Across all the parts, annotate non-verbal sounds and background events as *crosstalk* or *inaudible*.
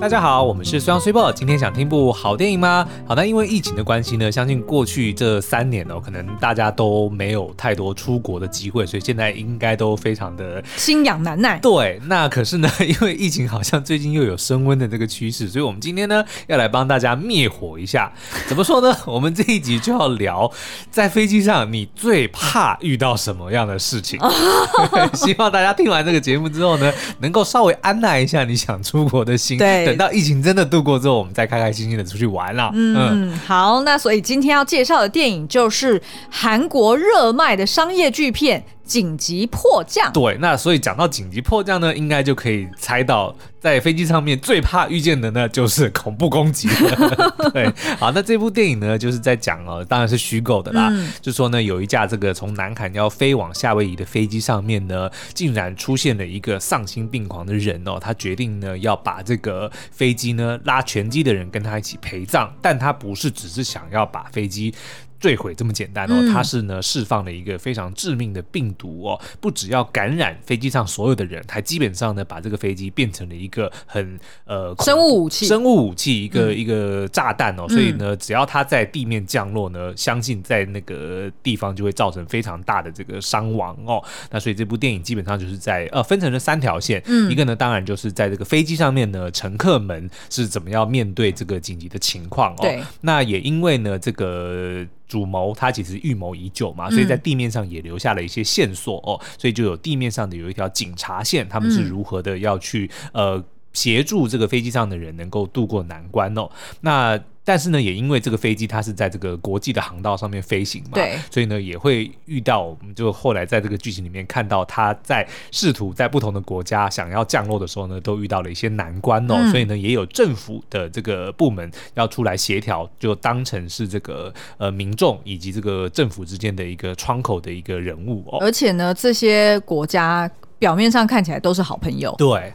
大家好，我们是虽阳虽报。今天想听部好电影吗？好，那因为疫情的关系呢，相信过去这三年哦，可能大家都没有太多出国的机会，所以现在应该都非常的心痒难耐。对，那可是呢，因为疫情好像最近又有升温的这个趋势，所以我们今天呢要来帮大家灭火一下。*laughs* 怎么说呢？我们这一集就要聊在飞机上你最怕遇到什么样的事情。*laughs* 希望大家听完这个节目之后呢，能够稍微安耐一下你想出国的心。对。等到疫情真的度过之后，我们再开开心心的出去玩了。嗯，嗯，好，那所以今天要介绍的电影就是韩国热卖的商业巨片。紧急迫降，对，那所以讲到紧急迫降呢，应该就可以猜到，在飞机上面最怕遇见的呢，就是恐怖攻击。*laughs* 对，好，那这部电影呢，就是在讲哦，当然是虚构的啦，嗯、就说呢，有一架这个从南韩要飞往夏威夷的飞机上面呢，竟然出现了一个丧心病狂的人哦，他决定呢要把这个飞机呢拉全机的人跟他一起陪葬，但他不是只是想要把飞机。坠毁这么简单哦，它是呢释放了一个非常致命的病毒哦，不只要感染飞机上所有的人，还基本上呢把这个飞机变成了一个很呃生物武器，生物武器一个、嗯、一个炸弹哦，所以呢只要它在地面降落呢，相信在那个地方就会造成非常大的这个伤亡哦。那所以这部电影基本上就是在呃分成了三条线，嗯，一个呢当然就是在这个飞机上面呢，乘客们是怎么样面对这个紧急的情况哦，那也因为呢这个。主谋他其实预谋已久嘛，所以在地面上也留下了一些线索哦，所以就有地面上的有一条警察线，他们是如何的要去呃协助这个飞机上的人能够渡过难关哦，那。但是呢，也因为这个飞机它是在这个国际的航道上面飞行嘛，对，所以呢也会遇到，我们就后来在这个剧情里面看到，他在试图在不同的国家想要降落的时候呢，都遇到了一些难关哦，嗯、所以呢也有政府的这个部门要出来协调，就当成是这个呃民众以及这个政府之间的一个窗口的一个人物哦。而且呢，这些国家表面上看起来都是好朋友，对。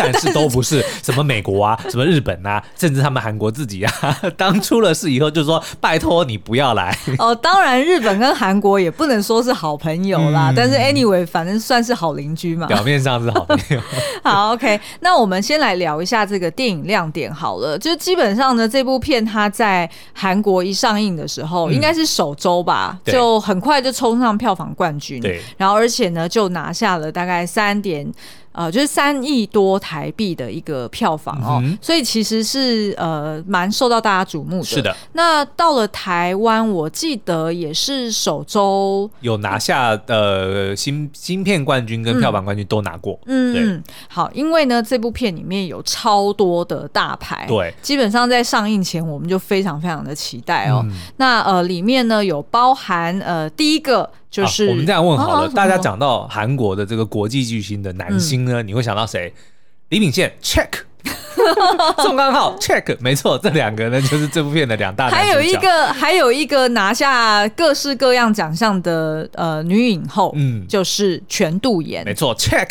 但是都不是 *laughs* 什么美国啊，什么日本啊，甚至他们韩国自己啊，*laughs* 当出了事以后就说拜托你不要来。哦，当然日本跟韩国也不能说是好朋友啦，嗯、但是 anyway 反正算是好邻居嘛。表面上是好朋友。*laughs* 好，OK，那我们先来聊一下这个电影亮点好了。就基本上呢，这部片它在韩国一上映的时候，嗯、应该是首周吧，就很快就冲上票房冠军。对，然后而且呢，就拿下了大概三点。呃，就是三亿多台币的一个票房哦，嗯、所以其实是呃蛮受到大家瞩目的。是的。那到了台湾，我记得也是首周有拿下呃新新片冠军跟票房冠军都拿过。嗯，对。好，因为呢这部片里面有超多的大牌，对，基本上在上映前我们就非常非常的期待哦。嗯、那呃里面呢有包含呃第一个。就是、啊、我们这样问好了，啊、大家讲到韩国的这个国际巨星的男星呢，嗯、你会想到谁？李秉宪，check。*laughs* 宋康昊 check 没错，这两个呢就是这部片的两大。还有一个，还有一个拿下各式各样奖项的呃女影后，嗯，就是全度妍。没错，check。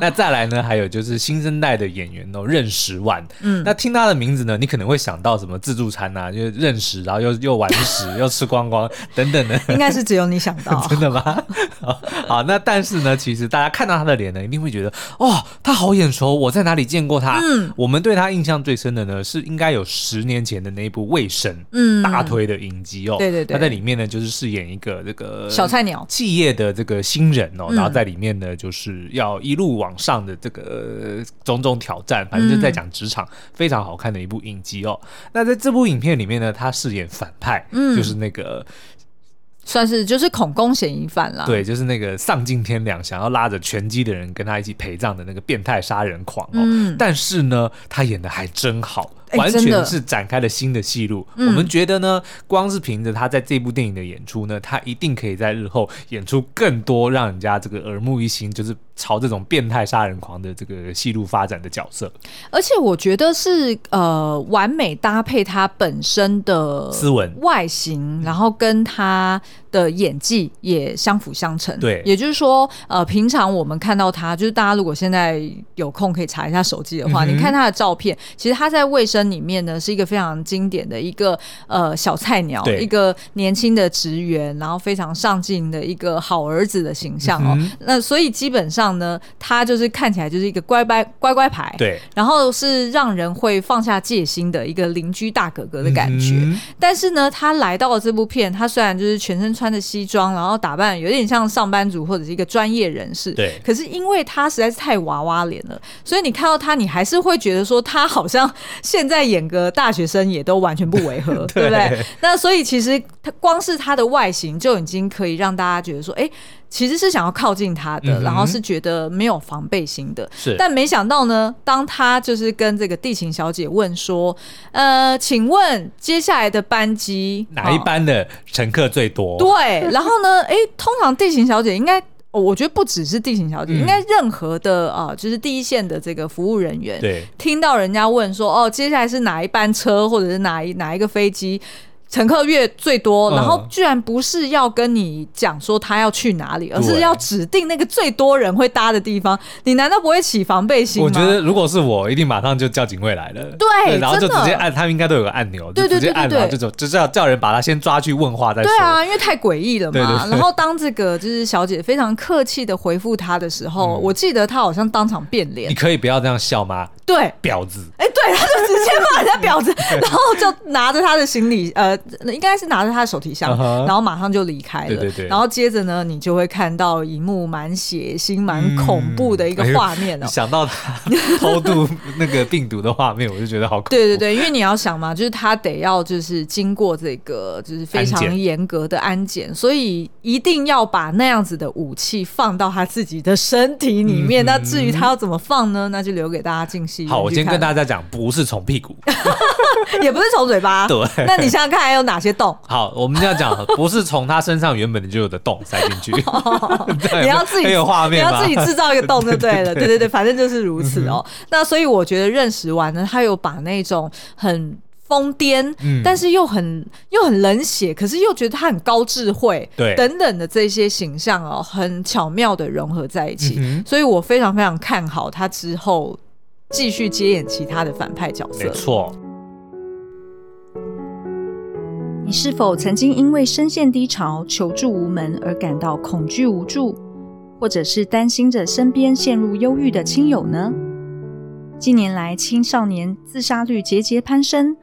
那再来呢，还有就是新生代的演员哦，任时万。嗯，那听他的名字呢，你可能会想到什么自助餐啊，就是任时，然后又又玩食 *laughs* 又吃光光等等的。应该是只有你想到，*laughs* 真的吗？好，好，那但是呢，其实大家看到他的脸呢，一定会觉得哦，他好眼熟，我在哪里见过他？嗯。我们对他印象最深的呢，是应该有十年前的那一部《卫生》，嗯，大推的影集哦。对对对，他在里面呢，就是饰演一个这个小菜鸟企业的这个新人哦，然后在里面呢，就是要一路往上的这个种种挑战，反正就在讲职场，非常好看的一部影集哦。那在这部影片里面呢，他饰演反派，嗯，就是那个。算是就是恐攻嫌疑犯啦，对，就是那个丧尽天良，想要拉着拳击的人跟他一起陪葬的那个变态杀人狂哦。嗯，但是呢，他演的还真好。完全是展开了新的戏路。我们觉得呢，光是凭着他在这部电影的演出呢，他一定可以在日后演出更多让人家这个耳目一新，就是朝这种变态杀人狂的这个戏路发展的角色。而且我觉得是呃，完美搭配他本身的斯文外形，然后跟他的演技也相辅相成。对，也就是说，呃，平常我们看到他，就是大家如果现在有空可以查一下手机的话，你看他的照片，其实他在卫生。里面呢是一个非常经典的一个呃小菜鸟，对一个年轻的职员，然后非常上进的一个好儿子的形象哦。嗯、那所以基本上上呢，他就是看起来就是一个乖乖乖乖牌，对，然后是让人会放下戒心的一个邻居大哥哥的感觉。嗯、但是呢，他来到了这部片，他虽然就是全身穿着西装，然后打扮有点像上班族或者是一个专业人士，对。可是因为他实在是太娃娃脸了，所以你看到他，你还是会觉得说他好像 *laughs* 现在演个大学生也都完全不违和，*laughs* 对，对不对？那所以其实他光是他的外形就已经可以让大家觉得说，哎。其实是想要靠近他的，嗯、然后是觉得没有防备心的。是，但没想到呢，当他就是跟这个地勤小姐问说：“呃，请问接下来的班机哪一班的乘客最多？”对，*laughs* 然后呢，哎，通常地勤小姐应该，我觉得不只是地勤小姐，嗯、应该任何的啊、呃，就是第一线的这个服务人员，对，听到人家问说：“哦，接下来是哪一班车，或者是哪一哪一个飞机？”乘客越最多，然后居然不是要跟你讲说他要去哪里，嗯、而是要指定那个最多人会搭的地方。你难道不会起防备心吗？我觉得如果是我，一定马上就叫警卫来了。对，对，然后就直接按，他们应该都有个按钮，就直接按，然后就走，就是要叫人把他先抓去问话再说。对啊，因为太诡异了嘛。*laughs* 然后当这个就是小姐非常客气的回复他的时候，嗯、我记得他好像当场变脸。你可以不要这样笑吗？对，婊子。哎，对，他就直接骂人家婊子，*laughs* 然后就拿着他的行李，呃，应该是拿。着他的手提箱，uh. 然后马上就离开了。对对对，然后接着呢，你就会看到一幕蛮血腥、蛮恐怖的一个画面哦。哎、想到他偷渡那个病毒的画面，我就觉得好恐怖。*laughs* 对对对，因为你要想嘛，就是他得要就是经过这个就是非常严格的安检，安，所以一定要把那样子的武器放到他自己的身体里面。嗯、那至于他要怎么放呢？那就留给大家进戏。好，我先跟大家讲，不是从屁股，*laughs* 也不是从嘴巴。*laughs* 对，那你想想看，还有哪些洞？好，我们这样讲，不是从他身上原本就有的洞塞进去，*laughs* 你要自己有画面，你要自己制造一个洞就对了。对对对，反正就是如此哦。那所以我觉得认识完呢，他有把那种很疯癫，但是又很又很冷血，可是又觉得他很高智慧，对等等的这些形象哦，很巧妙的融合在一起。所以我非常非常看好他之后继续接演其他的反派角色。没错。你是否曾经因为深陷低潮、求助无门而感到恐惧无助，或者是担心着身边陷入忧郁的亲友呢？近年来，青少年自杀率节节攀升，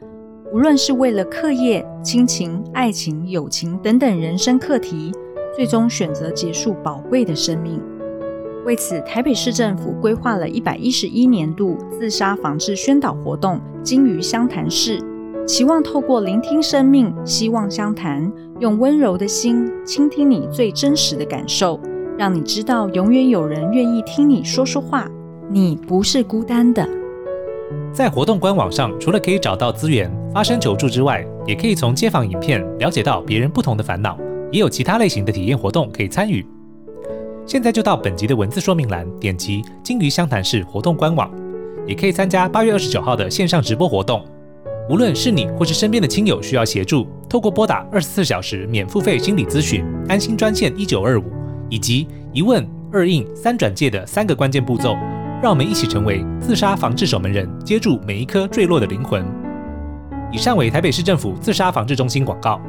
无论是为了课业、亲情、爱情、友情等等人生课题，最终选择结束宝贵的生命。为此，台北市政府规划了一百一十一年度自杀防治宣导活动“鲸鱼相谈室”。期望透过聆听生命，希望相谈，用温柔的心倾听你最真实的感受，让你知道永远有人愿意听你说说话，你不是孤单的。在活动官网上，除了可以找到资源、发声求助之外，也可以从街访影片了解到别人不同的烦恼，也有其他类型的体验活动可以参与。现在就到本集的文字说明栏，点击“金鱼湘潭市”活动官网，也可以参加八月二十九号的线上直播活动。无论是你或是身边的亲友需要协助，透过拨打二十四小时免付费心理咨询安心专线一九二五，以及一问二应三转介的三个关键步骤，让我们一起成为自杀防治守门人，接住每一颗坠落的灵魂。以上为台北市政府自杀防治中心广告。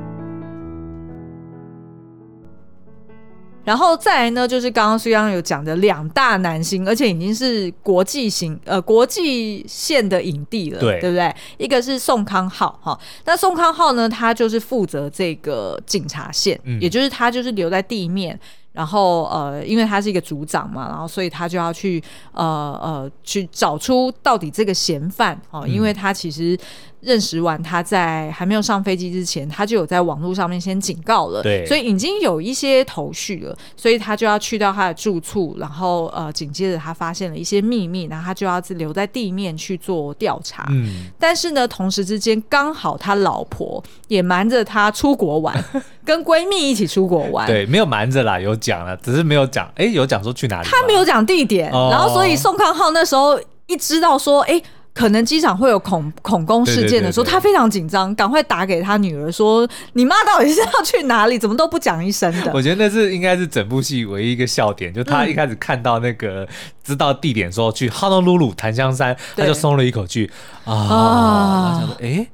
然后再来呢，就是刚刚苏央有讲的两大男星，而且已经是国际型呃国际线的影帝了，对，对不对？一个是宋康昊哈，那宋康昊呢，他就是负责这个警察线，嗯、也就是他就是留在地面。然后呃，因为他是一个组长嘛，然后所以他就要去呃呃去找出到底这个嫌犯哦，因为他其实认识完他在还没有上飞机之前，他就有在网络上面先警告了，对，所以已经有一些头绪了，所以他就要去到他的住处，然后呃紧接着他发现了一些秘密，然后他就要留在地面去做调查，嗯，但是呢，同时之间刚好他老婆也瞒着他出国玩，*laughs* 跟闺蜜一起出国玩，对，没有瞒着啦，有。讲了，只是没有讲，哎，有讲说去哪里？他没有讲地点，哦、然后所以宋康昊那时候一知道说，哎，可能机场会有恐恐攻事件的时候，他非常紧张，赶快打给他女儿说：“你妈到底是要去哪里？怎么都不讲一声的？”我觉得那是应该是整部戏唯一一个笑点，就他一开始看到那个、嗯、知道地点说去哈诺鲁鲁檀香山，他就松了一口气啊，他想说：“哎，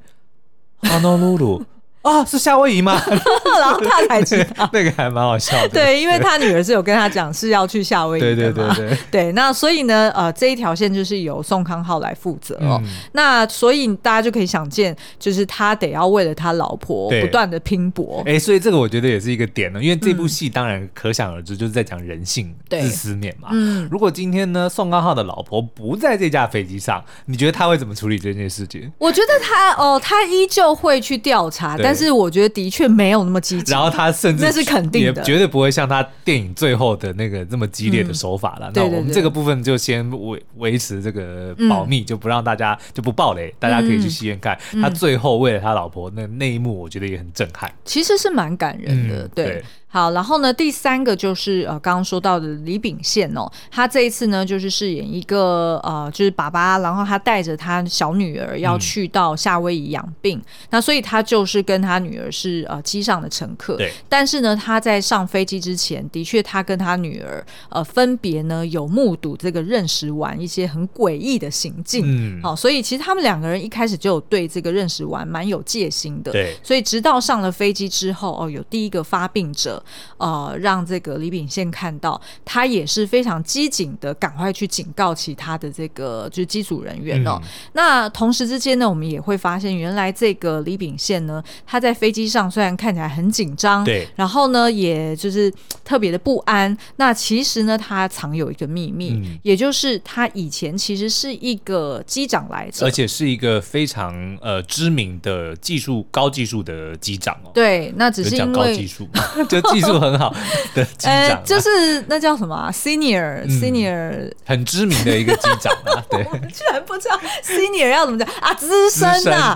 哈诺鲁鲁。”啊，是夏威夷吗？*laughs* 然后他才知道，那个还蛮好笑的。对，因为他女儿是有跟他讲是要去夏威夷的嘛。对对对对。对，那所以呢，呃，这一条线就是由宋康昊来负责哦。那所以大家就可以想见，就是他得要为了他老婆不断的拼搏。哎，所以这个我觉得也是一个点呢，因为这部戏当然可想而知，就是在讲人性自私面嘛。嗯。如果今天呢，宋康昊的老婆不在这架飞机上，你觉得他会怎么处理这件事情？我觉得他哦，他依旧会去调查，但。但是我觉得的确没有那么激进，然后他甚至那是肯定的，绝对不会像他电影最后的那个这么激烈的手法了。嗯、那我们这个部分就先维维持这个保密，嗯、就不让大家就不爆雷，大家可以去戏院看。嗯、他最后为了他老婆那那一幕，我觉得也很震撼，其实是蛮感人的。对好，然后呢，第三个就是呃，刚刚说到的李秉宪哦，他这一次呢，就是饰演一个呃，就是爸爸，然后他带着他小女儿要去到夏威夷养病，嗯、那所以他就是跟他女儿是呃机上的乘客，对。但是呢，他在上飞机之前，的确他跟他女儿呃分别呢有目睹这个认识完一些很诡异的行径，嗯，好，所以其实他们两个人一开始就有对这个认识完蛮有戒心的，对。所以直到上了飞机之后，哦，有第一个发病者。呃，让这个李秉宪看到，他也是非常机警的，赶快去警告其他的这个就是机组人员哦。嗯、那同时之间呢，我们也会发现，原来这个李秉宪呢，他在飞机上虽然看起来很紧张，对，然后呢，也就是特别的不安。那其实呢，他藏有一个秘密，嗯、也就是他以前其实是一个机长来着，而且是一个非常呃知名的技术高技术的机长哦。对，那只是因为高技术，*laughs* *laughs* 就技术很好 *laughs* 的机长、欸，就是那叫什么、啊、senior、嗯、senior 很知名的一个机长啊，对，*laughs* 居然不知道 senior 要怎么讲？啊，资深啊，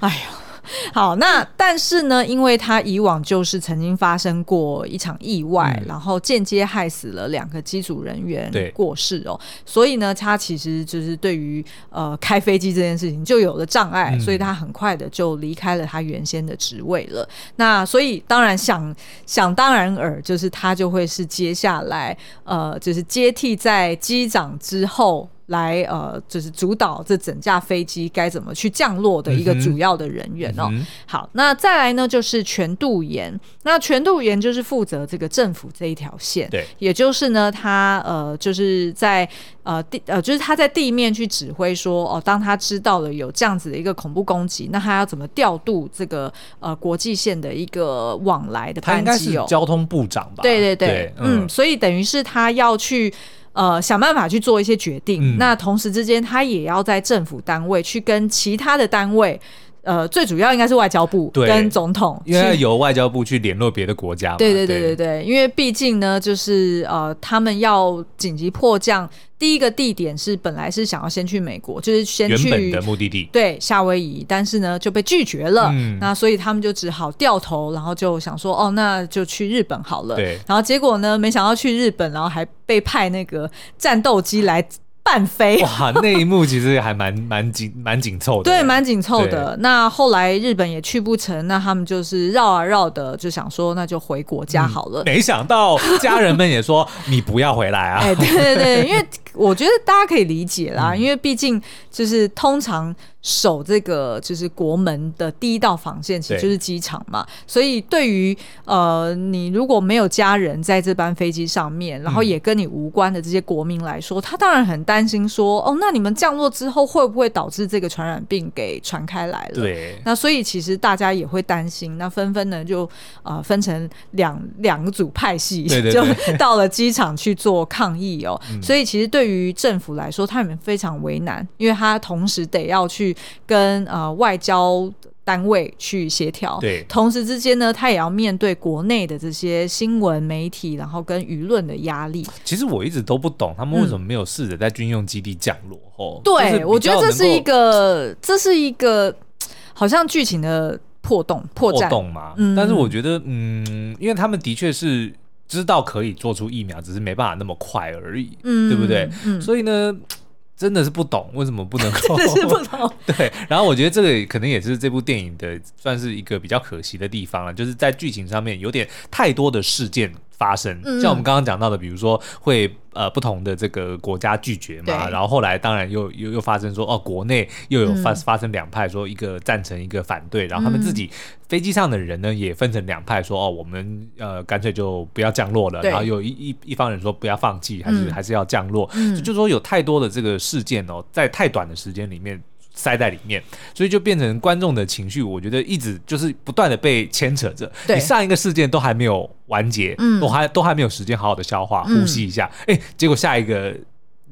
哎呦。*laughs* 好，那但是呢，因为他以往就是曾经发生过一场意外，嗯、然后间接害死了两个机组人员过世哦，所以呢，他其实就是对于呃开飞机这件事情就有了障碍，嗯、所以他很快的就离开了他原先的职位了。那所以当然想想当然尔，就是他就会是接下来呃，就是接替在机长之后。来呃，就是主导这整架飞机该怎么去降落的一个主要的人员哦。好，那再来呢，就是全度妍。那全度妍就是负责这个政府这一条线，对，也就是呢，他呃，就是在呃地呃，就是他在地面去指挥说，哦，当他知道了有这样子的一个恐怖攻击，那他要怎么调度这个呃国际线的一个往来的班机？他应该是交通部长吧？对对对，对嗯，嗯，所以等于是他要去。呃，想办法去做一些决定。嗯、那同时之间，他也要在政府单位去跟其他的单位，呃，最主要应该是外交部跟总统，因为由外交部去联络别的国家嘛。对对对对对，对因为毕竟呢，就是呃，他们要紧急迫降。第一个地点是本来是想要先去美国，就是先去原本的目的地，对夏威夷，但是呢就被拒绝了。嗯、那所以他们就只好掉头，然后就想说，哦，那就去日本好了。对，然后结果呢，没想到去日本，然后还被派那个战斗机来。半飞哇，那一幕其实还蛮 *laughs* 蛮紧蛮紧凑的，对，蛮紧凑的。那后来日本也去不成，那他们就是绕啊绕的，就想说那就回国家好了。嗯、没想到家人们也说你不要回来啊！哎，对对对，因为我觉得大家可以理解啦，嗯、因为毕竟就是通常。守这个就是国门的第一道防线，其实就是机场嘛。所以对于呃你如果没有家人在这班飞机上面，然后也跟你无关的这些国民来说，嗯、他当然很担心说，哦，那你们降落之后会不会导致这个传染病给传开来了？对。那所以其实大家也会担心，那纷纷呢就呃分成两两组派系，对对对就到了机场去做抗议哦。嗯、所以其实对于政府来说，他们非常为难，因为他同时得要去。跟呃外交单位去协调，对，同时之间呢，他也要面对国内的这些新闻媒体，然后跟舆论的压力。其实我一直都不懂，他们为什么没有试着在军用基地降落？哦、嗯，对，我觉得这是一个，这是一个好像剧情的破洞、破绽破洞嘛。嗯，但是我觉得，嗯，因为他们的确是知道可以做出疫苗，只是没办法那么快而已，嗯，对不对？嗯，所以呢。*tsk* 真的是不懂为什么不能够，*laughs* 真的是不懂。*laughs* 对，然后我觉得这个可能也是这部电影的算是一个比较可惜的地方了，就是在剧情上面有点太多的事件发生。嗯、像我们刚刚讲到的，比如说会呃不同的这个国家拒绝嘛，然后后来当然又又又发生说哦，国内又有发发生两派，说一个赞成一个反对，然后他们自己飞机上的人呢也分成两派，说哦我们呃干脆就不要降落了，然后有一一一方人说不要放弃，还是、嗯、还是要降落，嗯、就说有太多的这个事件哦，在太短的时间里面。塞在里面，所以就变成观众的情绪，我觉得一直就是不断的被牵扯着。你上一个事件都还没有完结，嗯，都还都还没有时间好好的消化、呼吸一下，哎、嗯，结果下一个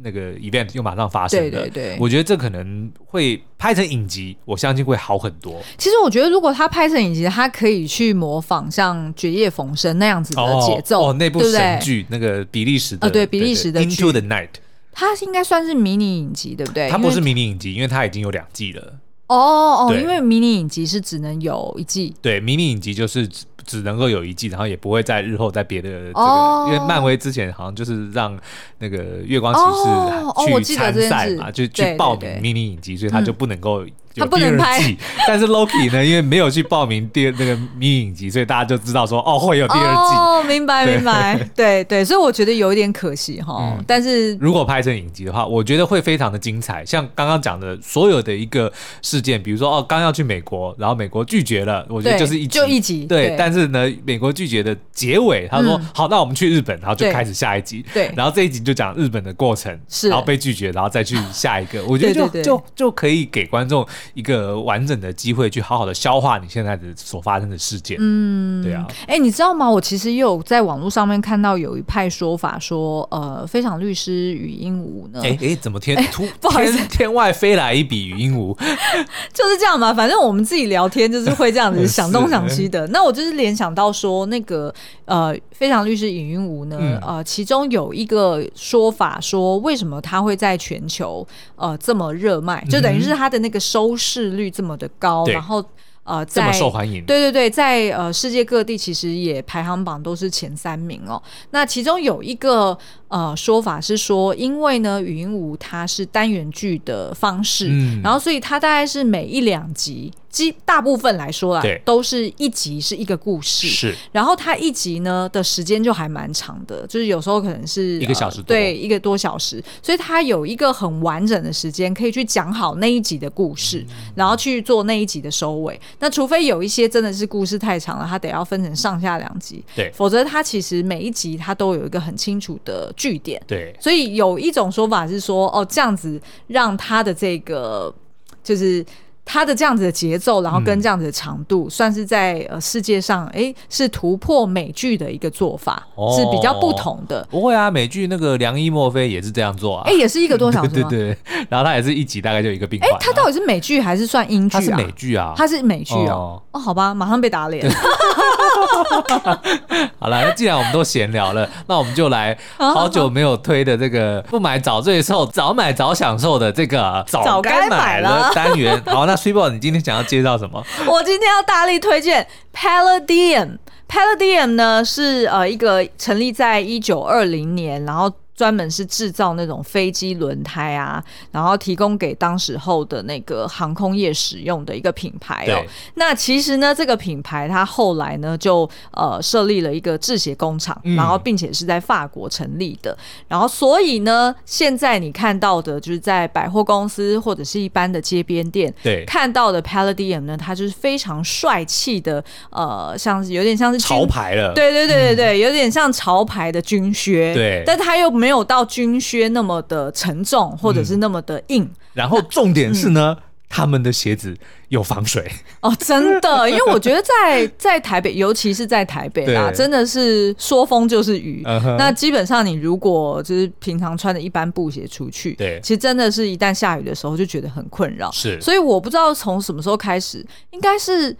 那个 event 又马上发生了。对对对，我觉得这可能会拍成影集，我相信会好很多。其实我觉得，如果他拍成影集，他可以去模仿像《绝夜逢生》那样子的节奏。哦，哦，那部神剧，那个比利时的，呃，对，比利时的 Into the Night。它应该算是迷你影集，对不对？它不是迷你影集，因为它已经有两季了。哦哦，对因为迷你影集是只能有一季。对，迷你影集就是。只只能够有一季，然后也不会在日后在别的这个，oh, 因为漫威之前好像就是让那个月光骑士去参赛嘛，就去报名迷你影集，所以他就不能够有第二季。*laughs* 但是 Loki 呢，因为没有去报名第二那个迷你影集，所以大家就知道说哦会有第二季。哦，明白明白，*laughs* 对对，所以我觉得有一点可惜哈。但是如果拍成影集的话，我觉得会非常的精彩。像刚刚讲的所有的一个事件，比如说哦刚要去美国，然后美国拒绝了，我觉得就是一集就一集对，但。但是呢，美国拒绝的结尾，他说：“好，那我们去日本，然后就开始下一集。”对，然后这一集就讲日本的过程，是，然后被拒绝，然后再去下一个。我觉得就就就可以给观众一个完整的机会，去好好的消化你现在的所发生的事件。嗯，对啊。哎，你知道吗？我其实也有在网络上面看到有一派说法，说呃，非常律师禹英禑呢？哎哎，怎么天 *laughs* 突不好意思，天外飞来一笔禹英禑，*laughs* 就是这样嘛。反正我们自己聊天就是会这样子想东想西的。*laughs* 那我就是。联想到说那个呃，非常律师禹英禑呢，嗯、呃，其中有一个说法说，为什么他会在全球呃这么热卖，就等于是他的那个收视率这么的高，嗯、然后呃，在这么受欢迎，对对对，在呃世界各地其实也排行榜都是前三名哦。那其中有一个呃说法是说，因为呢，语音舞它是单元剧的方式，嗯、然后所以它大概是每一两集。基大部分来说啊，对都是一集是一个故事，是。然后它一集呢的时间就还蛮长的，就是有时候可能是一个小时多，对，一个多小时，所以它有一个很完整的时间可以去讲好那一集的故事，嗯、然后去做那一集的收尾。那除非有一些真的是故事太长了，它得要分成上下两集，对，否则它其实每一集它都有一个很清楚的据点，对。所以有一种说法是说，哦，这样子让它的这个就是。它的这样子的节奏，然后跟这样子的长度，嗯、算是在呃世界上，哎、欸，是突破美剧的一个做法，哦、是比较不同的。不会啊，美剧那个《良医墨菲》也是这样做啊，哎、欸，也是一个多小时，*laughs* 对对对。然后它也是一集大概就一个病患。哎、欸，它到底是美剧还是算英剧啊？它是美剧啊，它是美剧哦。哦，好吧，马上被打脸。*laughs* *laughs* 好了，那既然我们都闲聊了，那我们就来好久没有推的这个不买早最瘦，早买早享受的这个早该买了单元。*laughs* 好，那 Super，你今天想要介绍什么？我今天要大力推荐 Palladium。Palladium 呢是呃一个成立在一九二零年，然后。专门是制造那种飞机轮胎啊，然后提供给当时候的那个航空业使用的一个品牌哦。那其实呢，这个品牌它后来呢就呃设立了一个制鞋工厂，嗯、然后并且是在法国成立的。然后所以呢，现在你看到的就是在百货公司或者是一般的街边店对看到的 Palladium 呢，它就是非常帅气的呃，像是有点像是潮牌了。对对对对对，嗯、有点像潮牌的军靴。对，但它又没有到军靴那么的沉重，或者是那么的硬。嗯、然后重点是呢，嗯、他们的鞋子有防水哦，真的。因为我觉得在 *laughs* 在台北，尤其是在台北啦，真的是说风就是雨。Uh huh、那基本上你如果就是平常穿的一般布鞋出去，对，其实真的是一旦下雨的时候就觉得很困扰。是，所以我不知道从什么时候开始，应该是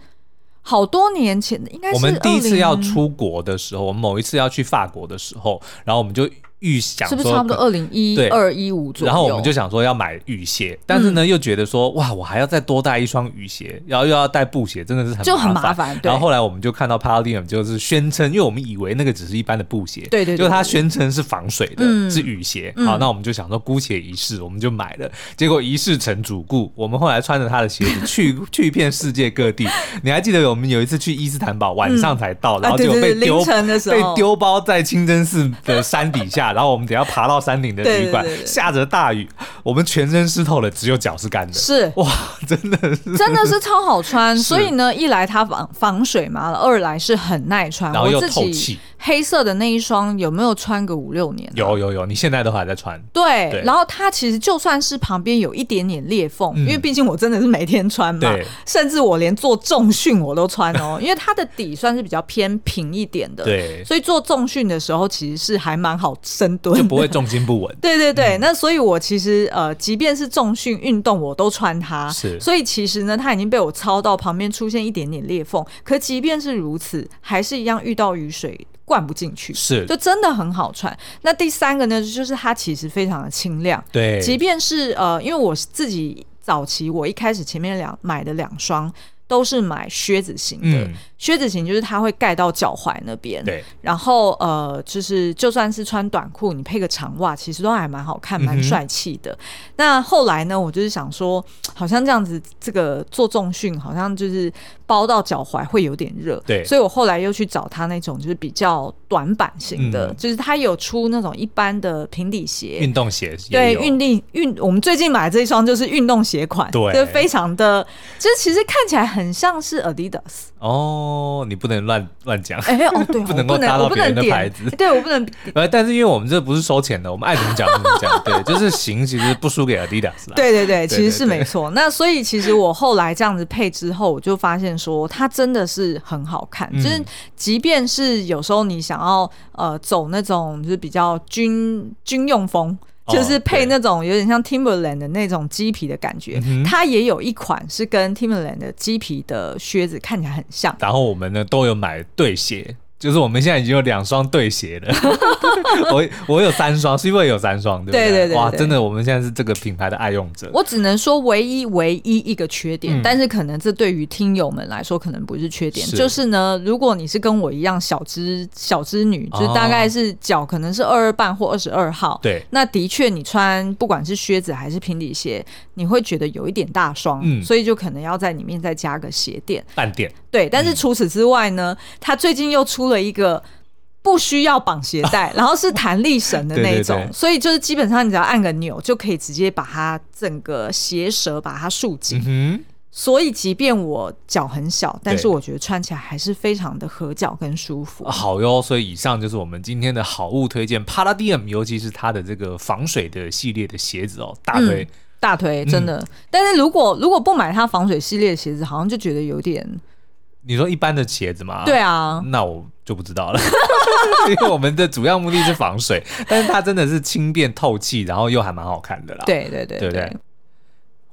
好多年前的，应该是我们第一次要出国的时候，我们某一次要去法国的时候，然后我们就。预想是不是差不多二零一二一五左右？然后我们就想说要买雨鞋，但是呢又觉得说哇，我还要再多带一双雨鞋，然后又要带布鞋，真的是很就很麻烦。然后后来我们就看到 Palladium 就是宣称，因为我们以为那个只是一般的布鞋，对对，就他宣称是防水的，是雨鞋。好，那我们就想说姑且一试，我们就买了。结果一试成主顾，我们后来穿着他的鞋子去 *laughs* 去遍世界各地。你还记得我们有一次去伊斯坦堡，晚上才到，然后就被丢被丢包在清真寺的山底下。然后我们等下爬到山顶的旅馆，下着大雨，我们全身湿透了，只有脚是干的。是哇，真的是真的是超好穿。*laughs* 所以呢，一来它防防水嘛，二来是很耐穿，然后又透气。黑色的那一双有没有穿个五六年？有有有，你现在都还在穿。对，对然后它其实就算是旁边有一点点裂缝，嗯、因为毕竟我真的是每天穿嘛，甚至我连做重训我都穿哦，*laughs* 因为它的底算是比较偏平一点的，对，所以做重训的时候其实是还蛮好深蹲，就不会重心不稳。*laughs* 对对对，嗯、那所以我其实呃，即便是重训运动我都穿它，是，所以其实呢，它已经被我操到旁边出现一点点裂缝，可即便是如此，还是一样遇到雨水。灌不进去，是。就真的很好穿。那第三个呢，就是它其实非常的清亮，对，即便是呃，因为我自己早期我一开始前面两买的两双都是买靴子型的。嗯靴子型就是它会盖到脚踝那边，对。然后呃，就是就算是穿短裤，你配个长袜，其实都还蛮好看，蛮帅气的。嗯、那后来呢，我就是想说，好像这样子，这个做重训好像就是包到脚踝会有点热，对。所以我后来又去找他那种就是比较短版型的，嗯、就是他有出那种一般的平底鞋，运动鞋，对，运动运。我们最近买的这一双就是运动鞋款，对，就非常的，就是其实看起来很像是 Adidas 哦。哦，你不能乱乱讲，哎哦，对，*laughs* 不能够搭到别人的牌子，对我不能。呃，但是因为我们这不是收钱的，我们爱怎么讲怎么讲，*laughs* 对，就是型其实不输给 Adidas 啦。对对对，其实是没错。那所以其实我后来这样子配之后，我就发现说它真的是很好看，就是即便是有时候你想要呃走那种就是比较军军用风。就是配那种有点像 Timberland 的那种鸡皮的感觉，嗯、它也有一款是跟 Timberland 的鸡皮的靴子看起来很像。然后我们呢都有买对鞋。就是我们现在已经有两双对鞋了，*laughs* 我我有三双，是因为有三双，对不对？对对对，哇，真的，我们现在是这个品牌的爱用者。我只能说，唯一唯一一个缺点，嗯、但是可能这对于听友们来说可能不是缺点，是。就是呢，如果你是跟我一样小只小只女，就是大概是脚可能是二二半或二十二号，对、哦，那的确你穿不管是靴子还是平底鞋，你会觉得有一点大双，嗯，所以就可能要在里面再加个鞋垫，半垫。对，但是除此之外呢，它最近又出了一个不需要绑鞋带，*laughs* 然后是弹力绳的那种，对对对，所以就是基本上你只要按个钮就可以直接把它整个鞋舌把它束紧。嗯，所以即便我脚很小，但是我觉得穿起来还是非常的合脚跟舒服。好哟，所以以上就是我们今天的好物推荐，Palladium，尤其是它的这个防水的系列的鞋子哦，大腿、嗯、大腿，真的。嗯、但是如果如果不买它防水系列的鞋子，好像就觉得有点。你说一般的鞋子吗？对啊，那我就不知道了，*laughs* 因为我们的主要目的是防水，但是它真的是轻便透气，然后又还蛮好看的啦。对对对，对不对？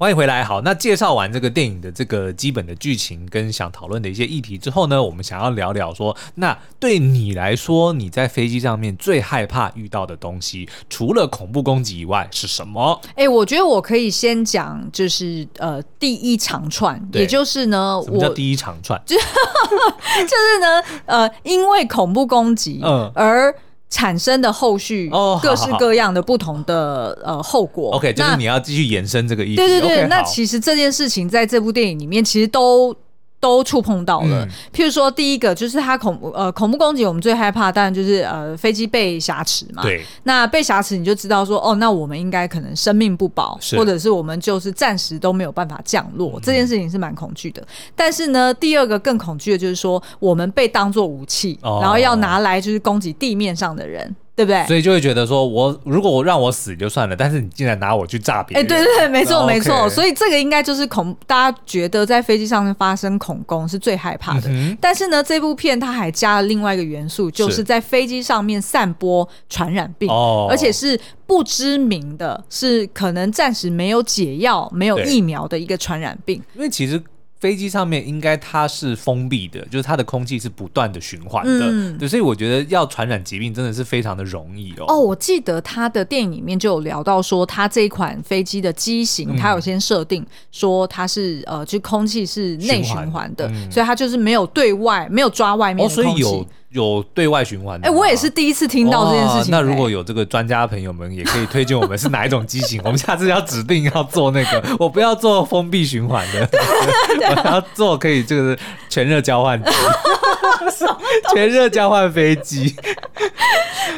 欢迎回来。好，那介绍完这个电影的这个基本的剧情跟想讨论的一些议题之后呢，我们想要聊聊说，那对你来说，你在飞机上面最害怕遇到的东西，除了恐怖攻击以外是什么？哎、欸，我觉得我可以先讲，就是呃，第一长串，也就是呢，什么叫第一长串？就 *laughs* 就是呢，呃，因为恐怖攻击，嗯，而。产生的后续各式各样的不同的呃后果。OK，就是你要继续延伸这个意思。对对对，Okay, 那其实这件事情在这部电影里面其实都。都触碰到了，譬如说，第一个就是他恐怖呃恐怖攻击，我们最害怕当然就是呃飞机被挟持嘛。对。那被挟持，你就知道说，哦，那我们应该可能生命不保，或者是我们就是暂时都没有办法降落，嗯、这件事情是蛮恐惧的。但是呢，第二个更恐惧的就是说，我们被当做武器，哦、然后要拿来就是攻击地面上的人。对不对？所以就会觉得说，我如果我让我死就算了，但是你竟然拿我去炸别人。哎，对对对，没错没错。所以这个应该就是恐，大家觉得在飞机上面发生恐攻是最害怕的。嗯、但是呢，这部片它还加了另外一个元素，就是在飞机上面散播传染病，是而且是不知名的，是可能暂时没有解药、没有疫苗的一个传染病。因为其实。飞机上面应该它是封闭的，就是它的空气是不断的循环的，嗯、对，所以我觉得要传染疾病真的是非常的容易哦。哦，我记得他的电影里面就有聊到说，他这一款飞机的机型，他、嗯、有先设定说它是呃，就空气是内循环的，嗯、所以它就是没有对外没有抓外面的空气。哦有对外循环的，哎、欸，我也是第一次听到这件事情。那如果有这个专家朋友们，也可以推荐我们是哪一种机型，*laughs* 我们下次要指定要做那个，我不要做封闭循环的，*laughs* 我要做可以这个全热交换机，*laughs* 全热交换飞机。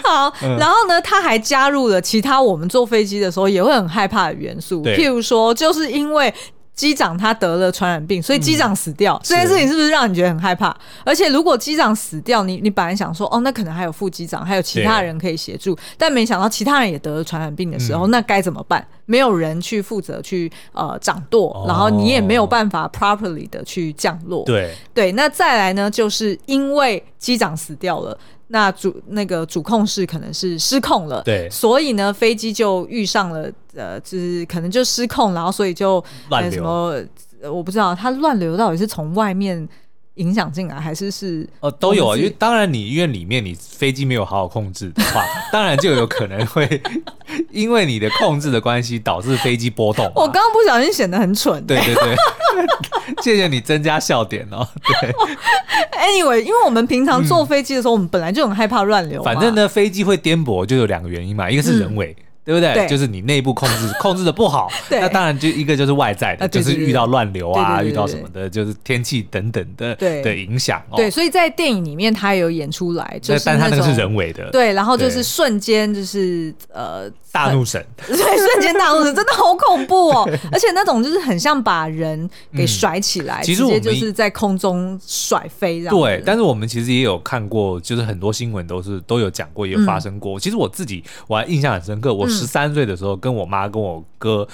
好，然后呢，他还加入了其他我们坐飞机的时候也会很害怕的元素，譬如说，就是因为。机长他得了传染病，所以机长死掉，嗯、这件事情是不是让你觉得很害怕？而且如果机长死掉，你你本来想说哦，那可能还有副机长，还有其他人可以协助，但没想到其他人也得了传染病的时候，嗯、那该怎么办？没有人去负责去呃掌舵，哦、然后你也没有办法 properly 的去降落。对对，那再来呢，就是因为机长死掉了。那主那个主控室可能是失控了，对，所以呢，飞机就遇上了呃，就是可能就失控，然后所以就乱流。什么我不知道，它乱流到底是从外面影响进来，还是是哦都有啊？因为当然你因为里面你飞机没有好好控制的话，当然就有可能会 *laughs* 因为你的控制的关系导致飞机波动。我刚刚不小心显得很蠢，欸，对对对，*laughs* *laughs* 谢谢你增加笑点哦。*laughs* 对，Anyway，因为我们平常坐飞机的时候，嗯、我们本来就很害怕乱流。反正呢，飞机会颠簸就有两个原因嘛，一个是人为。嗯对不对？对就是你内部控制 *laughs* 控制的不好，那当然就一个就是外在的，就是遇到乱流啊，遇到什么的，就是天气等等的的影响。对，所以在电影里面他也有演出来，就是但他那个是人为的，对，然后就是瞬间就是呃大怒神，*laughs* 对，瞬间大怒神真的好恐怖哦，*laughs* 而且那种就是很像把人给甩起来，其实直接就是在空中甩飞这样。对，但是我们其实也有看过，就是很多新闻都是都有讲过，也有发生过。其实我自己我还印象很深刻，我。十三岁的时候，跟我妈跟我哥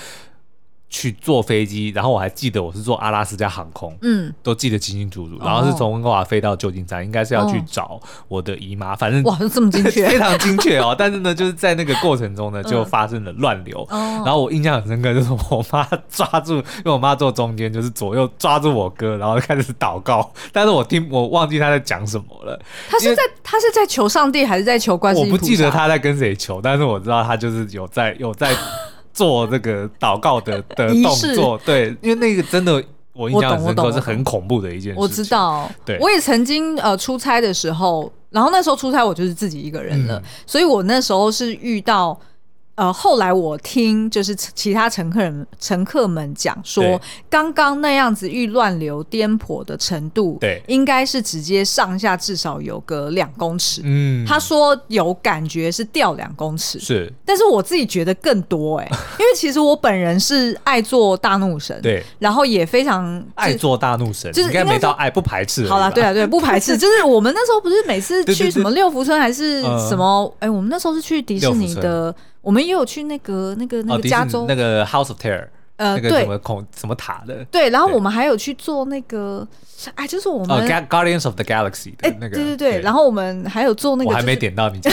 去坐飞机，然后我还记得我是坐阿拉斯加航空，嗯，都记得清清楚楚。然后是从温哥华飞到旧金山，应该是要去找我的姨妈。反正哇，这么精确，*laughs* 非常精确哦。*laughs* 但是呢，就是在那个过程中呢，就发生了乱流。然后我印象很深刻，就是我妈抓住，因为我妈坐中间，就是左右抓住我哥，然后开始祷告。*laughs* 但是我听我忘记他在讲什么了。他是在他是在求上帝，还是在求观世音？我不记得他在跟谁求，但是我知道他就是有在有在。做这个祷告的 *laughs* 的动作，对，因为那个真的我印象深刻，是很恐怖的一件事。我知道，对，我也曾经呃出差的时候，然后那时候出差我就是自己一个人了，嗯、所以我那时候是遇到。呃，后来我听就是其他乘客人乘客们讲说，刚刚那样子遇乱流颠簸的程度，对，应该是直接上下至少有个两公尺。嗯，他说有感觉是掉两公尺，是，但是我自己觉得更多哎、欸，*laughs* 因为其实我本人是爱做大怒神，对，然后也非常爱做大怒神，就是应该没到爱不排斥。好了，对啊，对，不排斥，*laughs* 就是我们那时候不是每次去什么六福村还是什么，哎，我们那时候是去迪士尼的。我们也有去那个、那个、那个加州、哦、那个 House of Terror，呃，那个什么恐什么塔的，对。然后我们还有去做那个，哎，就是我们、哦、Guardians of the Galaxy 的那个，对对对。对然后我们还有做那个、就是，我还没点到你。*laughs*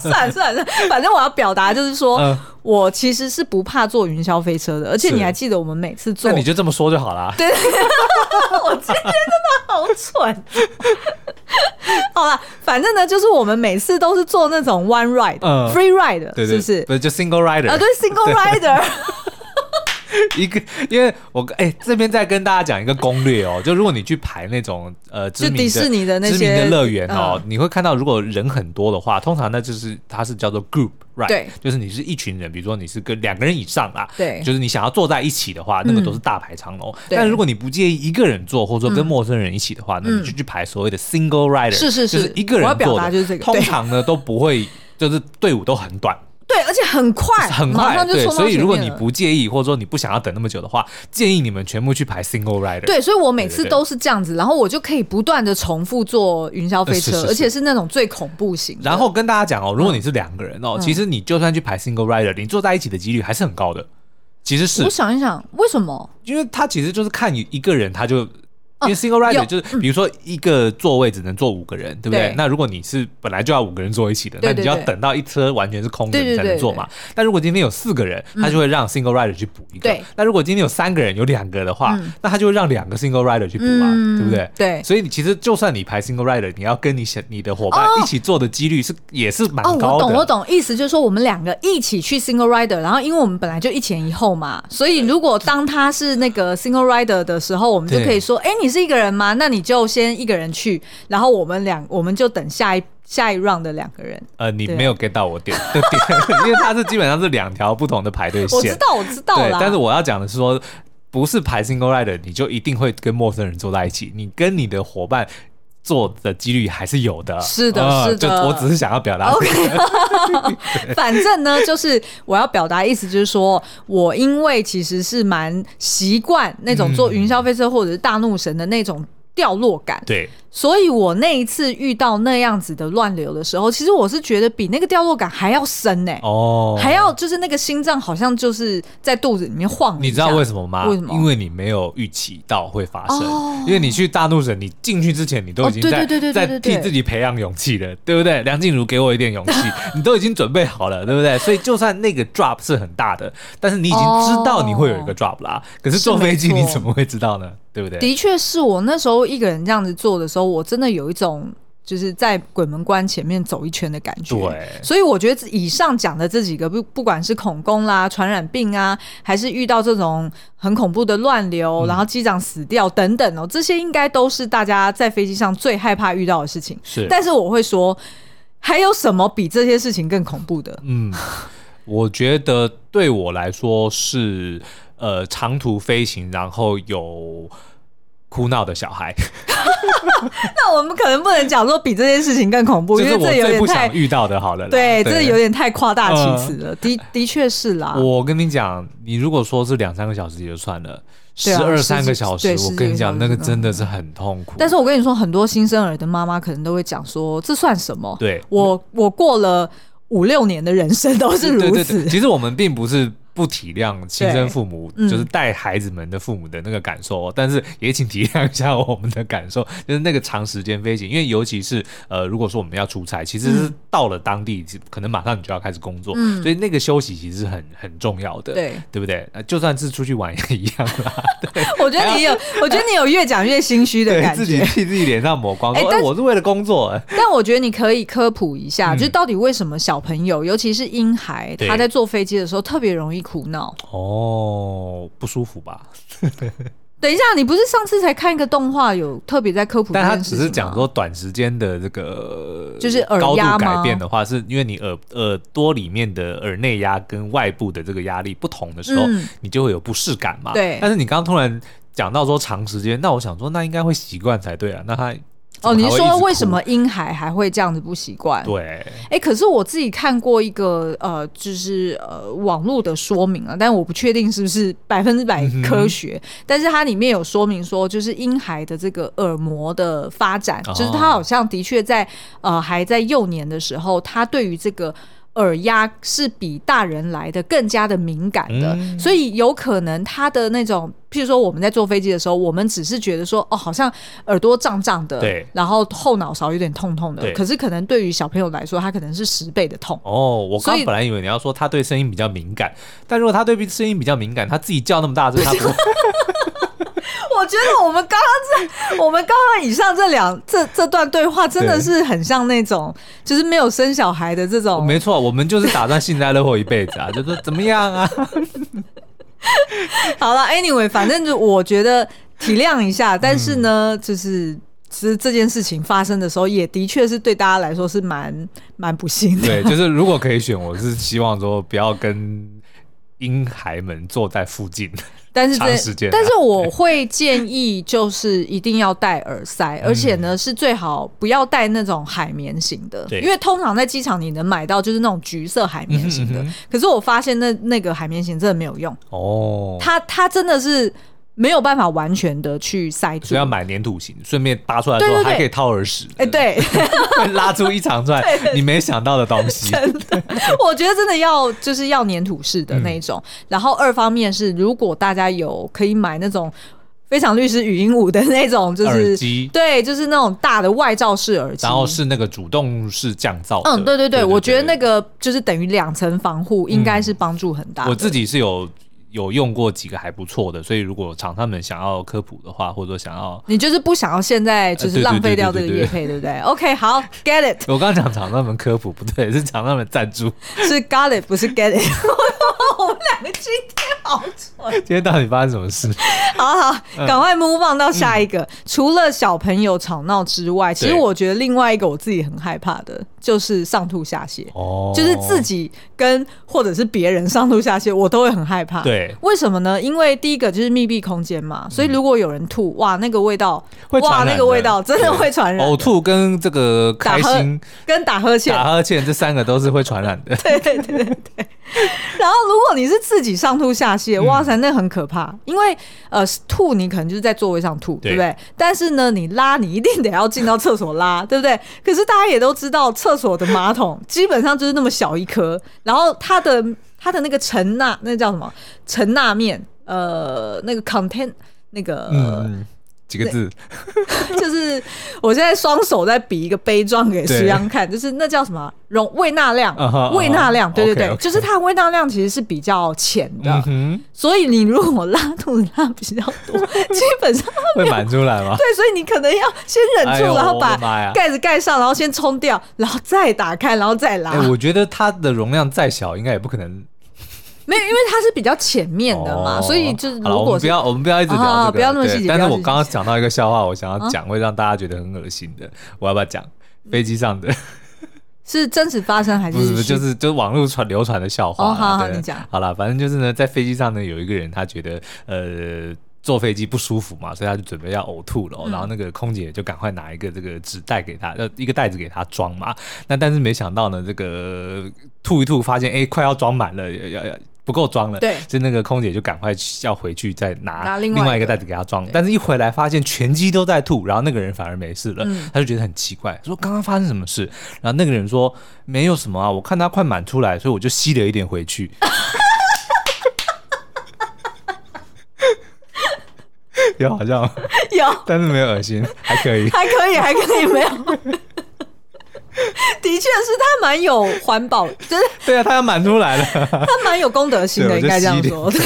算了算了，反正我要表达就是说，呃、我其实是不怕坐云霄飞车的，而且你还记得我们每次坐，那你就这么说就好了。对，*laughs* 我今天真的好蠢。反正呢，就是我们每次都是坐那种 one ride、嗯、free ride，是不是？不是就 single rider 啊？对，single rider。*laughs* 一个，因为我哎、欸，这边再跟大家讲一个攻略哦，就如果你去排那种呃知名的迪士尼的那些知名的乐园哦，嗯、你会看到如果人很多的话，通常那就是它是叫做 group right，对，就是你是一群人，比如说你是跟两个人以上啦，对，就是你想要坐在一起的话，那个都是大排长龙。嗯、但如果你不介意一个人坐，或者说跟陌生人一起的话，嗯、那你就去排所谓的 single rider，是是是，就是一个人坐的，就是这个，通常呢都不会，就是队伍都很短。对，而且很快，很快，对，所以如果你不介意，或者说你不想要等那么久的话，建议你们全部去排 single rider。对，所以我每次都是这样子，然后我就可以不断的重复坐云霄飞车，而且是那种最恐怖型。然后跟大家讲哦，如果你是两个人哦，其实你就算去排 single rider，你坐在一起的几率还是很高的。其实是，我想一想，为什么？因为他其实就是看你一个人，他就。因为 single rider 就是比如说一个座位只能坐五个人，对不对？那如果你是本来就要五个人坐一起的，那你就要等到一车完全是空的你才能坐嘛。但如果今天有四个人，他就会让 single rider 去补一个。那如果今天有三个人有两个的话，那他就会让两个 single rider 去补嘛，对不对？对。所以你其实就算你排 single rider，你要跟你想你的伙伴一起坐的几率是也是蛮高的。哦，我懂，我懂，意思就是说我们两个一起去 single rider，然后因为我们本来就一前一后嘛，所以如果当他是那个 single rider 的时候，我们就可以说，哎，你是一个人吗？那你就先一个人去，然后我们两我们就等下一下一 round 的两个人。呃，你没有 get 到我点 *laughs* 的点，因为它是基本上是两条不同的排队线。我知道，我知道啦。但是我要讲的是说，不是排 single rider，你就一定会跟陌生人坐在一起，你跟你的伙伴。做的几率还是有的，是的，是的。就我只是想要表达。OK，*laughs* 反正呢，就是我要表达意思，就是说我因为其实是蛮习惯那种坐云霄飞车或者是大怒神的那种掉落感。对。所以我那一次遇到那样子的乱流的时候，其实我是觉得比那个掉落感还要深呢、欸。哦，还要就是那个心脏好像就是在肚子里面晃。你知道为什么吗？为什么？因为你没有预期到会发生。哦、因为你去大怒神，你进去之前，你都已经在在替自己培养勇气了，对不对？梁静茹给我一点勇气，你都已经准备好了，对不对？*laughs* 所以就算那个 drop 是很大的，但是你已经知道你会有一个 drop 啦。哦、可是坐飞机你怎么会知道呢？对不对？的确是我那时候一个人这样子做的时候。我真的有一种就是在鬼门关前面走一圈的感觉，对，所以我觉得以上讲的这几个，不不管是恐攻啦、传染病啊，还是遇到这种很恐怖的乱流，嗯、然后机长死掉等等哦，这些应该都是大家在飞机上最害怕遇到的事情。是，但是我会说，还有什么比这些事情更恐怖的？嗯，我觉得对我来说是呃长途飞行，然后有。哭闹的小孩，*laughs* 那我们可能不能讲说比这件事情更恐怖，因为这有点太遇到的，好了，对，这有点太夸大其词了。的的确是啦。我跟你讲，你如果说是两三个小时也就算了，十二三个小时，我跟你讲，那个真的是很痛苦。但是我跟你说，很多新生儿的妈妈可能都会讲说，这算什么？对我，我过了五六年的人生都是如此。其实我们并不是。不体谅亲生父母，就是带孩子们的父母的那个感受，嗯、但是也请体谅一下我们的感受，*laughs* 就是那个长时间飞行，因为尤其是呃，如果说我们要出差，其实是到了当地，嗯、可能马上你就要开始工作，嗯、所以那个休息其实是很很重要的，对。对不对？就算是出去玩也一样啦。*laughs* 对。*laughs* 我觉得你有，我觉得你有越讲越心虚的感觉，自己替自己脸上抹光，说哎，我是为了工作。但我觉得你可以科普一下，嗯、就是到底为什么小朋友，尤其是婴孩，他在坐飞机的时候特别容易哭闹。哦，不舒服吧？*laughs* 等一下，你不是上次才看一个动画，有特别在科普？但他只是讲说短时间的这个就是耳压改变的话，是因为你耳耳朵里面的耳内压跟外部的这个压力不同的时候，嗯、你就会有不适感嘛。对。但是你刚刚突然讲到说长时间，那我想说，那应该会习惯才对啊。那他。哦，你说为什么婴孩还会这样子不习惯？对，哎、欸，可是我自己看过一个呃，就是呃网络的说明啊，但我不确定是不是百分之百科学，嗯、但是它里面有说明说，就是婴孩的这个耳膜的发展，哦、就是他好像的确在呃还在幼年的时候，他对于这个。耳压是比大人来的更加的敏感的，嗯、所以有可能他的那种，譬如说我们在坐飞机的时候，我们只是觉得说，哦，好像耳朵胀胀的，对，然后后脑勺有点痛痛的，对可是可能对于小朋友来说，他可能是十倍的痛。哦，我刚本来以为你要说他对声音比较敏感，但如果他对声音比较敏感，他自己叫那么大声，他不。*laughs* 我觉得我们刚刚这，我们刚刚以上这两这这段对话，真的是很像那种，就是没有生小孩的这种。没错，我们就是打算幸灾乐祸一辈子啊，*laughs* 就说怎么样啊？*laughs* 好了，Anyway，反正就我觉得体谅一下，但是呢，就是其实这件事情发生的时候，也的确是对大家来说是蛮蛮不幸的。对，就是如果可以选，我是希望说不要跟婴孩们坐在附近。但是这，但是我会建议，就是一定要戴耳塞，而且呢是最好不要戴那种海绵型的，因为通常在机场你能买到就是那种橘色海绵型的，可是我发现那那个海绵型真的没有用。哦，它它真的是。没有办法完全的去塞住，所以要买粘土型，顺便搭出来之后还可以掏耳屎。哎，对，*laughs* 拉出一长串 *laughs* 你没想到的东西。真的，*laughs* 我觉得真的要就是要粘土式的那种。然后二方面是，如果大家有可以买那种。非常律师语音五的那种，就是耳机，对，就是那种大的外罩式耳机，然后是那个主动式降噪。嗯，对对对，我觉得那个就是等于两层防护，应该是帮助很大，嗯。我自己是有。有用过几个还不错的，所以如果厂商们想要科普的话，或者说想要，你就是不想要现在就是浪费掉这个乐配，对不对？OK，好，Get it。我刚刚讲厂商们科普不对，是厂商们赞助，是 Got it，不是 Get it。*laughs* 我们两个今天好蠢。今天到底发生什么事？好好，赶快 move on 到下一个。嗯、除了小朋友吵闹之外，其实我觉得另外一个我自己很害怕的。就是上吐下泻，哦，就是自己跟或者是别人上吐下泻，我都会很害怕。对，为什么呢？因为第一个就是密闭空间嘛，所以如果有人吐，哇，那个味道，会哇，那个味道真的会传染。呕吐跟这个开心跟打呵欠，打呵欠这三个都是会传染的。对对对对对。*laughs* 然后如果你是自己上吐下泻，哇塞，那很可怕。因为呃，吐你可能就是在座位上吐，对不对？但是呢，你拉你一定得要进到厕所拉，*laughs* 对不对？可是大家也都知道厕。厕所的马桶基本上就是那么小一颗，然后它的它的那个承纳，那叫什么承纳面？呃，那个 content 那个。嗯几个字，*laughs* 就是我现在双手在比一个杯状给石央看，就是那叫什么容胃纳量，胃纳量，对对对，就是它的胃纳量其实是比较浅的，所以你如果拉肚子拉比较多，*laughs* 基本上会满出来吗？*laughs* 对，所以你可能要先忍住，然后把盖子盖上，然后先冲掉，然后再打开，然后再拉。我觉得它的容量再小，应该也不可能。没有，因为它是比较浅面的嘛，哦、所以就是如果是不要，我们不要一直聊这个，啊、不要那么细节。但是我刚刚讲到一个笑话，我想要讲，啊、会让大家觉得很恶心的，我要不要讲？飞机上的 *laughs* 是真实发生还是？不是不是，就是就是网络传流传的笑话。哦，好好，你讲。好了，反正就是呢，在飞机上呢，有一个人他觉得呃坐飞机不舒服嘛，所以他就准备要呕吐了，嗯、然后那个空姐就赶快拿一个这个纸袋给他，呃，一个袋子给他装嘛。那但是没想到呢，这个吐一吐，发现哎、欸，快要装满了，要要。不够装了，对，所以那个空姐就赶快要回去再拿，拿另外一个。袋子给他装，但是一回来发现全机都在吐，然后那个人反而没事了，嗯、他就觉得很奇怪，说刚刚发生什么事？然后那个人说没有什么啊，我看他快满出来，所以我就吸了一点回去。*laughs* 有好像。有，但是没有恶心，还可以，还可以，还可以，没有。*laughs* 的确是他蛮有环保，*laughs* 就是对啊，他要满出来了，他蛮有公德心的，应该这样说。对，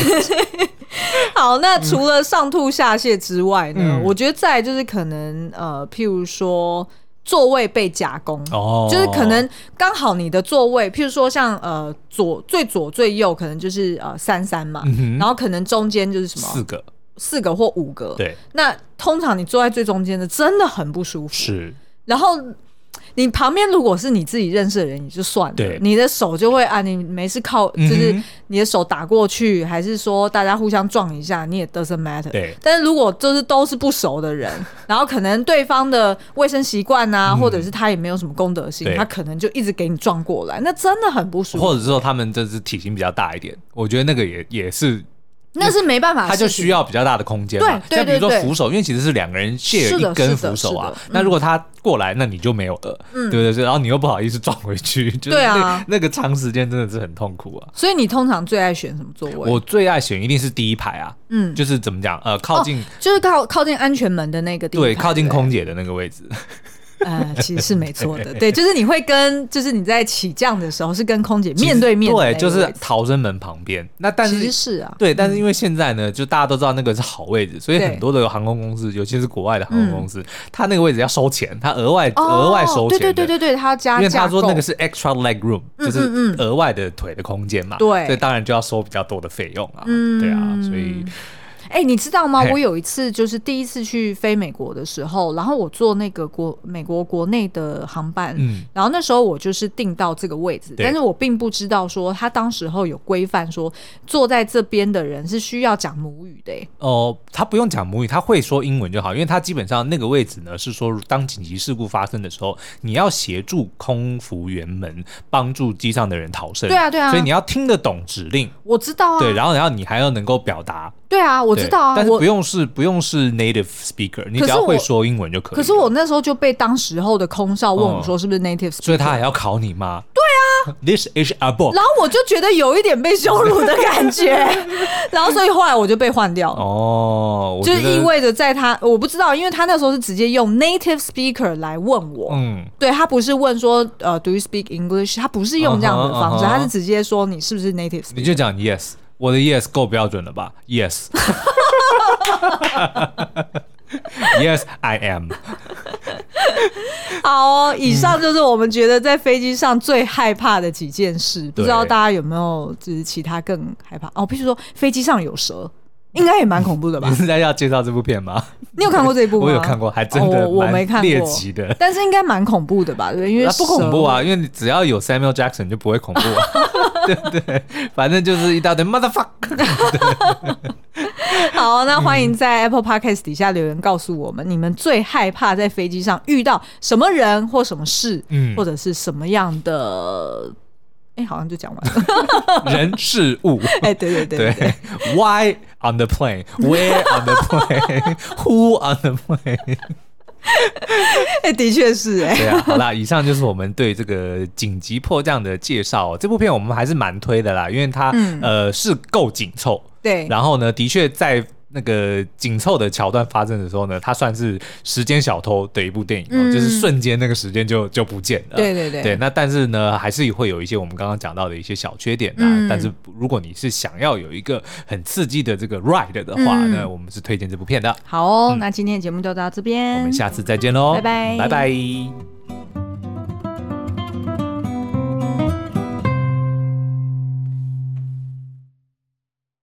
*laughs* 好，那除了上吐下泻之外呢？嗯、我觉得再就是可能呃，譬如说座位被夹攻，哦，就是可能刚好你的座位，譬如说像呃左最左最右，可能就是呃三三嘛，嗯、然后可能中间就是什么？四个。四个或五个，对。那通常你坐在最中间的真的很不舒服，是，然后。你旁边如果是你自己认识的人，你就算了，你的手就会啊，你没事靠，就是你的手打过去，嗯、还是说大家互相撞一下，你也 doesn't matter。对，但是如果就是都是不熟的人，然后可能对方的卫生习惯啊，嗯、或者是他也没有什么公德心，他可能就一直给你撞过来，那真的很不舒服。或者是说他们就是体型比较大一点，我觉得那个也也是。那是没办法，他就需要比较大的空间嘛。对，像比如说扶手，因为其实是两个人借了一根扶手啊。那如果他过来，那你就没有了，对不对？然后你又不好意思撞回去，对啊，那个长时间真的是很痛苦啊。所以你通常最爱选什么座位？我最爱选一定是第一排啊，嗯，就是怎么讲，呃，靠近，就是靠靠近安全门的那个地方，对，靠近空姐的那个位置。呃，其实是没错的，对，就是你会跟，就是你在起降的时候是跟空姐面对面，对，就是逃生门旁边。那但是是啊，对，但是因为现在呢，就大家都知道那个是好位置，所以很多的航空公司，尤其是国外的航空公司，它那个位置要收钱，他额外额外收钱，对对对对对，他要加，因为他说那个是 extra leg room，就是额外的腿的空间嘛，对，所以当然就要收比较多的费用啊，对啊，所以。哎、欸，你知道吗？我有一次就是第一次去飞美国的时候，然后我坐那个国美国国内的航班，嗯，然后那时候我就是订到这个位置，但是我并不知道说他当时候有规范说坐在这边的人是需要讲母语的。哦，他不用讲母语，他会说英文就好，因为他基本上那个位置呢是说，当紧急事故发生的时候，你要协助空服员们帮助机上的人逃生。对啊，对啊，所以你要听得懂指令。我知道啊。对，然后然后你还要能够表达。对啊，我知道啊，但是不用是不用是 native speaker，你只要会说英文就可以。可是我那时候就被当时候的空少问我说是不是 native speaker，所以他还要考你吗？对啊，，This is a book。然后我就觉得有一点被羞辱的感觉，*laughs* 然后所以后来我就被换掉了。哦，就意味着在他我不知道，因为他那时候是直接用 native speaker 来问我，嗯，对，他不是问说呃，Do you speak English？他不是用这样的方式，uh huh, uh huh. 他是直接说你是不是 native speaker？你就讲 Yes，我的 Yes 够标准了吧？Yes。*laughs* Yes, I am。好哦，以上就是我们觉得在飞机上最害怕的几件事。嗯、不知道大家有没有就是其他更害怕哦？比如说飞机上有蛇，应该也蛮恐怖的吧？*laughs* 你是在要介绍这部片吗？你有看过这一部吗？我有看过，还真的、哦、我没看过猎奇的，但是应该蛮恐怖的吧？对，因为不恐怖啊，因为你只要有 Samuel Jackson 就不会恐怖啊。*laughs* 对对，反正就是一大堆 motherfucker。*laughs* 好，那欢迎在 Apple Podcast 底下留言告诉我们，嗯、你们最害怕在飞机上遇到什么人或什么事，嗯，或者是什么样的？哎，好像就讲完了。*laughs* 人事物，*laughs* 哎，对对对对，对，Why on the plane? Where on the plane? *laughs* Who on the plane? 哎，的确是哎。对啊，好啦，以上就是我们对这个紧急迫降的介绍。这部片我们还是蛮推的啦，因为它、嗯、呃是够紧凑。对，然后呢，的确在。那个紧凑的桥段发生的时候呢，它算是时间小偷的一部电影，嗯、就是瞬间那个时间就就不见了。对对对，对。那但是呢，还是会有一些我们刚刚讲到的一些小缺点啊。嗯、但是如果你是想要有一个很刺激的这个 ride 的话，那、嗯、我们是推荐这部片的。好哦，嗯、那今天的节目就到这边，我们下次再见喽，拜拜，拜拜。